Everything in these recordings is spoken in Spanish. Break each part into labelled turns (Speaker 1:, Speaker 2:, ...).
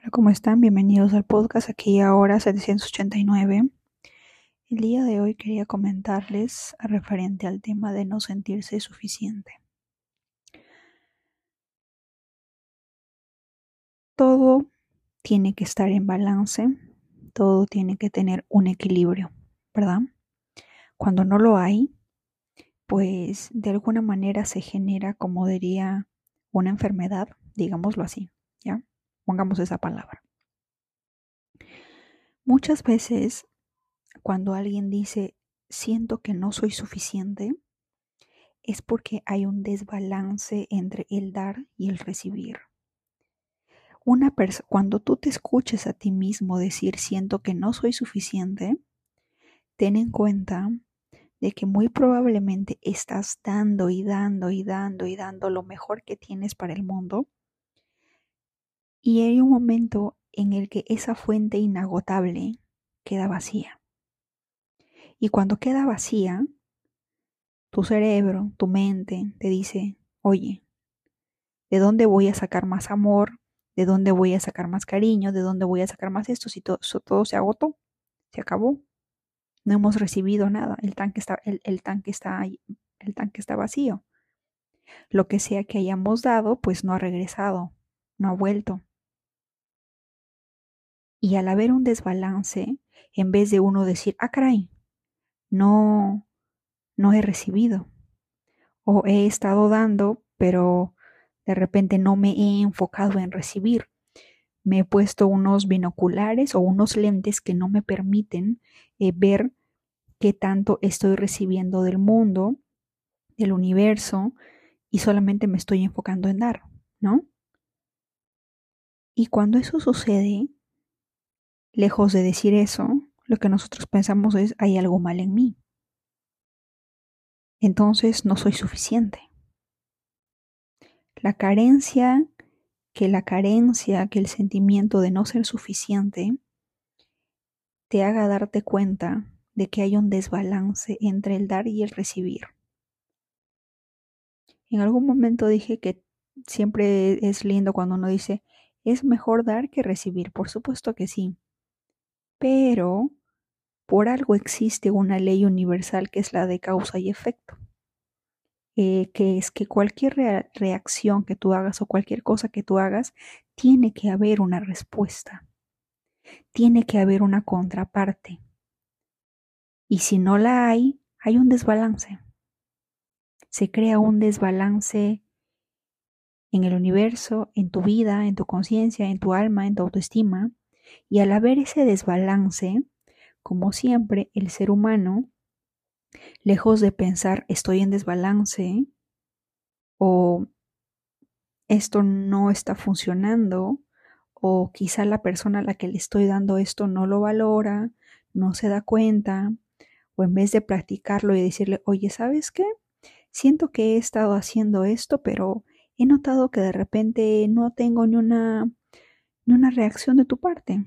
Speaker 1: Hola, ¿cómo están? Bienvenidos al podcast aquí ahora 789. El día de hoy quería comentarles referente al tema de no sentirse suficiente. Todo tiene que estar en balance, todo tiene que tener un equilibrio, ¿verdad? Cuando no lo hay, pues de alguna manera se genera, como diría, una enfermedad, digámoslo así, ¿ya? Pongamos esa palabra. Muchas veces cuando alguien dice siento que no soy suficiente, es porque hay un desbalance entre el dar y el recibir. Una cuando tú te escuches a ti mismo decir siento que no soy suficiente, ten en cuenta de que muy probablemente estás dando y dando y dando y dando lo mejor que tienes para el mundo y hay un momento en el que esa fuente inagotable queda vacía. Y cuando queda vacía, tu cerebro, tu mente te dice, oye, ¿de dónde voy a sacar más amor? ¿De dónde voy a sacar más cariño? ¿De dónde voy a sacar más esto? Si todo, se agotó, se acabó. No hemos recibido nada. El tanque está, el tanque está, el tanque está vacío. Lo que sea que hayamos dado, pues no ha regresado, no ha vuelto. Y al haber un desbalance, en vez de uno decir, ah, caray, no, no he recibido. O he estado dando, pero de repente no me he enfocado en recibir. Me he puesto unos binoculares o unos lentes que no me permiten eh, ver qué tanto estoy recibiendo del mundo, del universo, y solamente me estoy enfocando en dar, ¿no? Y cuando eso sucede, Lejos de decir eso, lo que nosotros pensamos es hay algo mal en mí. Entonces no soy suficiente. La carencia, que la carencia, que el sentimiento de no ser suficiente te haga darte cuenta de que hay un desbalance entre el dar y el recibir. En algún momento dije que siempre es lindo cuando uno dice, es mejor dar que recibir. Por supuesto que sí. Pero por algo existe una ley universal que es la de causa y efecto, eh, que es que cualquier reacción que tú hagas o cualquier cosa que tú hagas, tiene que haber una respuesta, tiene que haber una contraparte. Y si no la hay, hay un desbalance. Se crea un desbalance en el universo, en tu vida, en tu conciencia, en tu alma, en tu autoestima, y al haber ese desbalance, como siempre, el ser humano, lejos de pensar estoy en desbalance o esto no está funcionando o quizá la persona a la que le estoy dando esto no lo valora, no se da cuenta, o en vez de practicarlo y decirle, oye, ¿sabes qué? Siento que he estado haciendo esto, pero he notado que de repente no tengo ni una una reacción de tu parte.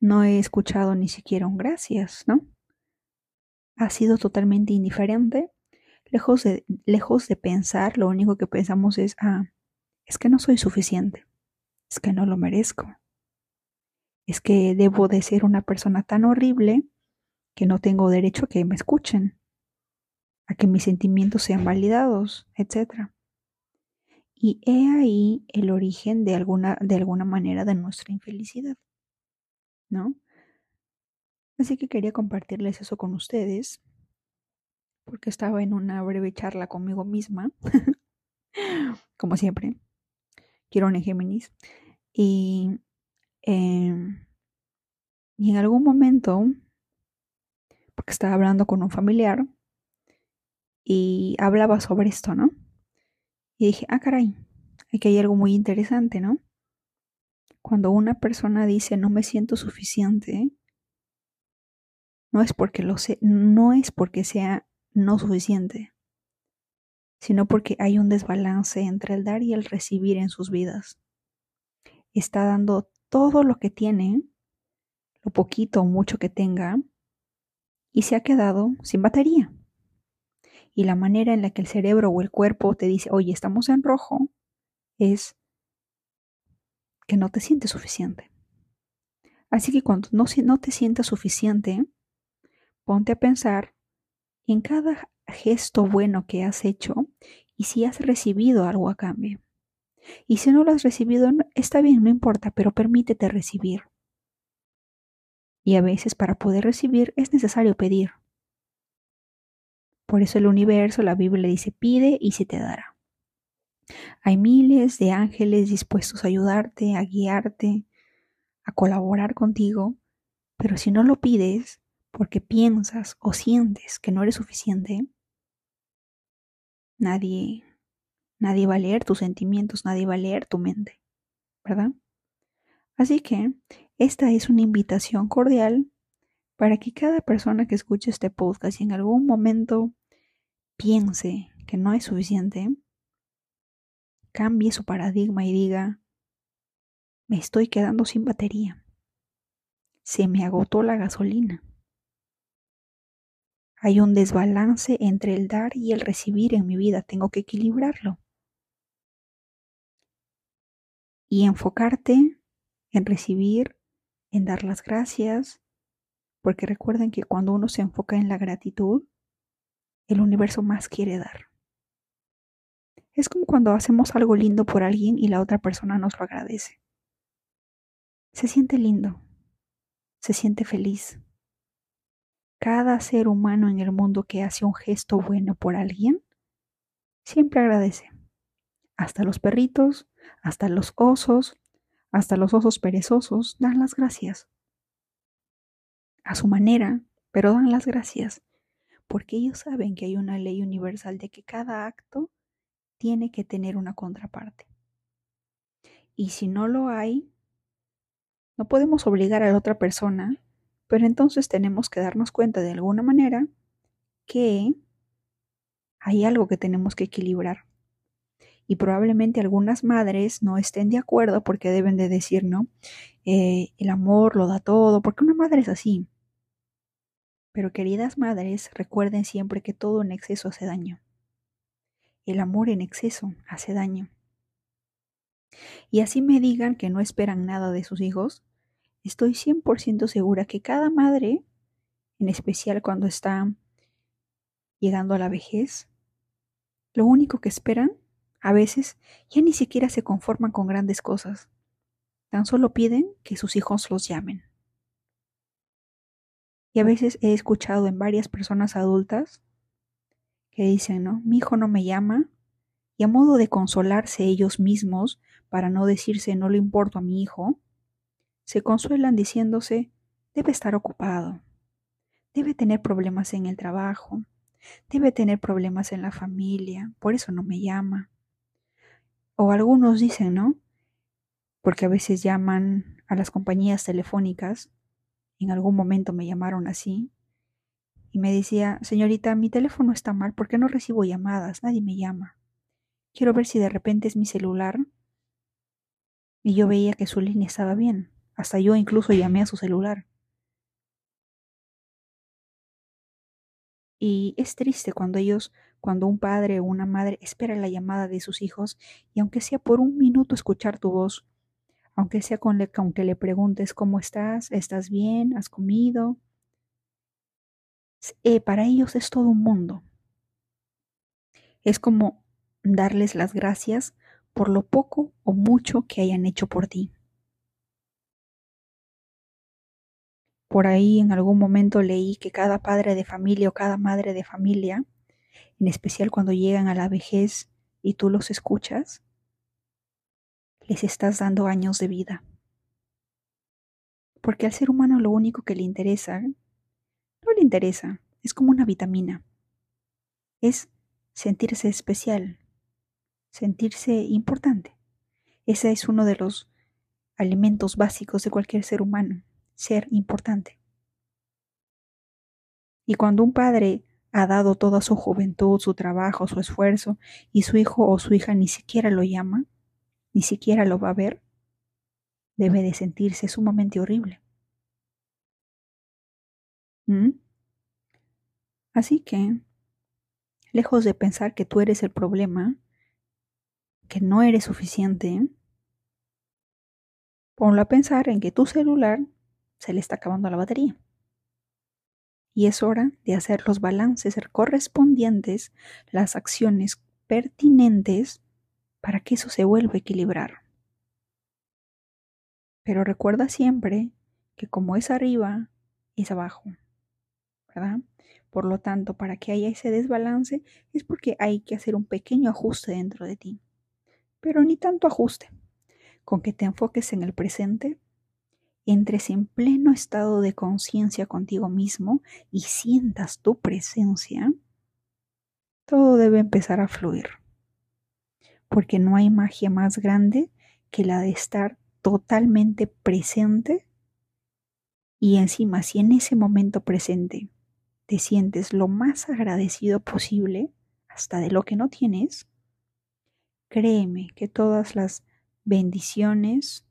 Speaker 1: No he escuchado ni siquiera un gracias, ¿no? Ha sido totalmente indiferente. Lejos de, lejos de pensar, lo único que pensamos es, ah, es que no soy suficiente, es que no lo merezco, es que debo de ser una persona tan horrible que no tengo derecho a que me escuchen, a que mis sentimientos sean validados, etc. Y he ahí el origen de alguna, de alguna manera de nuestra infelicidad, ¿no? Así que quería compartirles eso con ustedes, porque estaba en una breve charla conmigo misma, como siempre. Quiero un Géminis. Y, em, y en algún momento, porque estaba hablando con un familiar, y hablaba sobre esto, ¿no? Y dije, ah, caray, aquí hay algo muy interesante, ¿no? Cuando una persona dice no me siento suficiente, no es porque lo sé, no es porque sea no suficiente, sino porque hay un desbalance entre el dar y el recibir en sus vidas. Está dando todo lo que tiene, lo poquito o mucho que tenga, y se ha quedado sin batería y la manera en la que el cerebro o el cuerpo te dice, oye, estamos en rojo, es que no te sientes suficiente. Así que cuando no, no te sientas suficiente, ponte a pensar en cada gesto bueno que has hecho y si has recibido algo a cambio. Y si no lo has recibido, está bien, no importa, pero permítete recibir. Y a veces para poder recibir es necesario pedir. Por eso el universo, la Biblia dice, pide y se te dará. Hay miles de ángeles dispuestos a ayudarte, a guiarte, a colaborar contigo, pero si no lo pides porque piensas o sientes que no eres suficiente, nadie, nadie va a leer tus sentimientos, nadie va a leer tu mente, ¿verdad? Así que esta es una invitación cordial para que cada persona que escuche este podcast y en algún momento piense que no es suficiente, cambie su paradigma y diga, me estoy quedando sin batería. Se me agotó la gasolina. Hay un desbalance entre el dar y el recibir en mi vida. Tengo que equilibrarlo. Y enfocarte en recibir, en dar las gracias, porque recuerden que cuando uno se enfoca en la gratitud, el universo más quiere dar. Es como cuando hacemos algo lindo por alguien y la otra persona nos lo agradece. Se siente lindo, se siente feliz. Cada ser humano en el mundo que hace un gesto bueno por alguien, siempre agradece. Hasta los perritos, hasta los osos, hasta los osos perezosos dan las gracias. A su manera, pero dan las gracias, porque ellos saben que hay una ley universal de que cada acto tiene que tener una contraparte. Y si no lo hay, no podemos obligar a la otra persona, pero entonces tenemos que darnos cuenta de alguna manera que hay algo que tenemos que equilibrar. Y probablemente algunas madres no estén de acuerdo porque deben de decir, ¿no? Eh, el amor lo da todo, porque una madre es así. Pero queridas madres, recuerden siempre que todo en exceso hace daño. El amor en exceso hace daño. Y así me digan que no esperan nada de sus hijos, estoy 100% segura que cada madre, en especial cuando está llegando a la vejez, lo único que esperan, a veces, ya ni siquiera se conforman con grandes cosas. Tan solo piden que sus hijos los llamen. Y a veces he escuchado en varias personas adultas que dicen, ¿no? Mi hijo no me llama. Y a modo de consolarse ellos mismos, para no decirse no le importo a mi hijo, se consuelan diciéndose, debe estar ocupado, debe tener problemas en el trabajo, debe tener problemas en la familia, por eso no me llama. O algunos dicen, ¿no? Porque a veces llaman a las compañías telefónicas, en algún momento me llamaron así, y me decía, señorita, mi teléfono está mal, ¿por qué no recibo llamadas? Nadie me llama. Quiero ver si de repente es mi celular. Y yo veía que su línea estaba bien. Hasta yo incluso llamé a su celular. Y es triste cuando ellos, cuando un padre o una madre espera la llamada de sus hijos y aunque sea por un minuto escuchar tu voz, aunque sea con le, aunque le preguntes cómo estás, estás bien, has comido, eh, para ellos es todo un mundo. Es como darles las gracias por lo poco o mucho que hayan hecho por ti. Por ahí en algún momento leí que cada padre de familia o cada madre de familia, en especial cuando llegan a la vejez y tú los escuchas, les estás dando años de vida. Porque al ser humano lo único que le interesa no le interesa, es como una vitamina. Es sentirse especial, sentirse importante. Ese es uno de los alimentos básicos de cualquier ser humano, ser importante. Y cuando un padre ha dado toda su juventud, su trabajo, su esfuerzo, y su hijo o su hija ni siquiera lo llama, ni siquiera lo va a ver, debe de sentirse sumamente horrible. ¿Mm? Así que, lejos de pensar que tú eres el problema, que no eres suficiente, Ponlo a pensar en que tu celular se le está acabando la batería. Y es hora de hacer los balances correspondientes, las acciones pertinentes para que eso se vuelva a equilibrar. Pero recuerda siempre que como es arriba, es abajo, ¿verdad? Por lo tanto, para que haya ese desbalance es porque hay que hacer un pequeño ajuste dentro de ti. Pero ni tanto ajuste. Con que te enfoques en el presente, entres en pleno estado de conciencia contigo mismo y sientas tu presencia, todo debe empezar a fluir. Porque no hay magia más grande que la de estar totalmente presente y encima si en ese momento presente te sientes lo más agradecido posible, hasta de lo que no tienes, créeme que todas las bendiciones,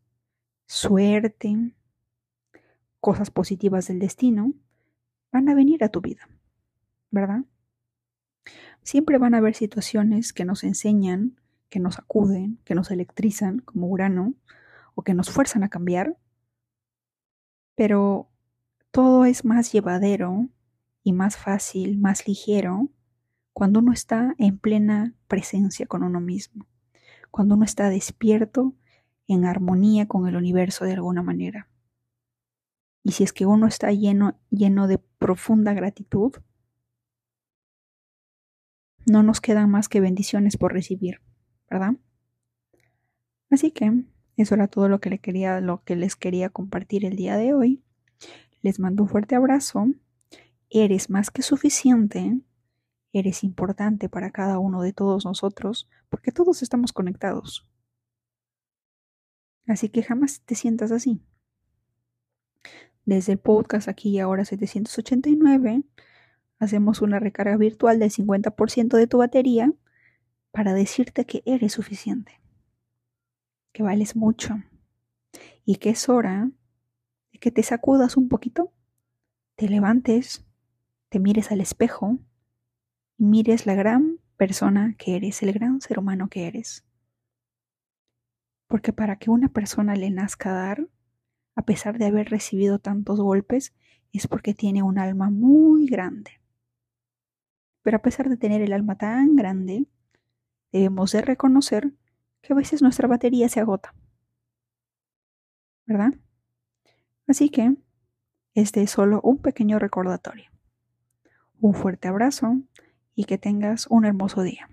Speaker 1: suerte, cosas positivas del destino van a venir a tu vida, ¿verdad? Siempre van a haber situaciones que nos enseñan, que nos acuden, que nos electrizan, como Urano, o que nos fuerzan a cambiar, pero todo es más llevadero y más fácil, más ligero, cuando uno está en plena presencia con uno mismo, cuando uno está despierto en armonía con el universo de alguna manera. Y si es que uno está lleno, lleno de profunda gratitud, no nos quedan más que bendiciones por recibir, ¿verdad? Así que eso era todo lo que, le quería, lo que les quería compartir el día de hoy. Les mando un fuerte abrazo Eres más que suficiente, eres importante para cada uno de todos nosotros, porque todos estamos conectados. Así que jamás te sientas así. Desde el podcast aquí y ahora 789, hacemos una recarga virtual del 50% de tu batería para decirte que eres suficiente, que vales mucho y que es hora de que te sacudas un poquito, te levantes te mires al espejo y mires la gran persona que eres, el gran ser humano que eres. Porque para que una persona le nazca dar, a pesar de haber recibido tantos golpes, es porque tiene un alma muy grande. Pero a pesar de tener el alma tan grande, debemos de reconocer que a veces nuestra batería se agota. ¿Verdad? Así que este es solo un pequeño recordatorio. Un fuerte abrazo y que tengas un hermoso día.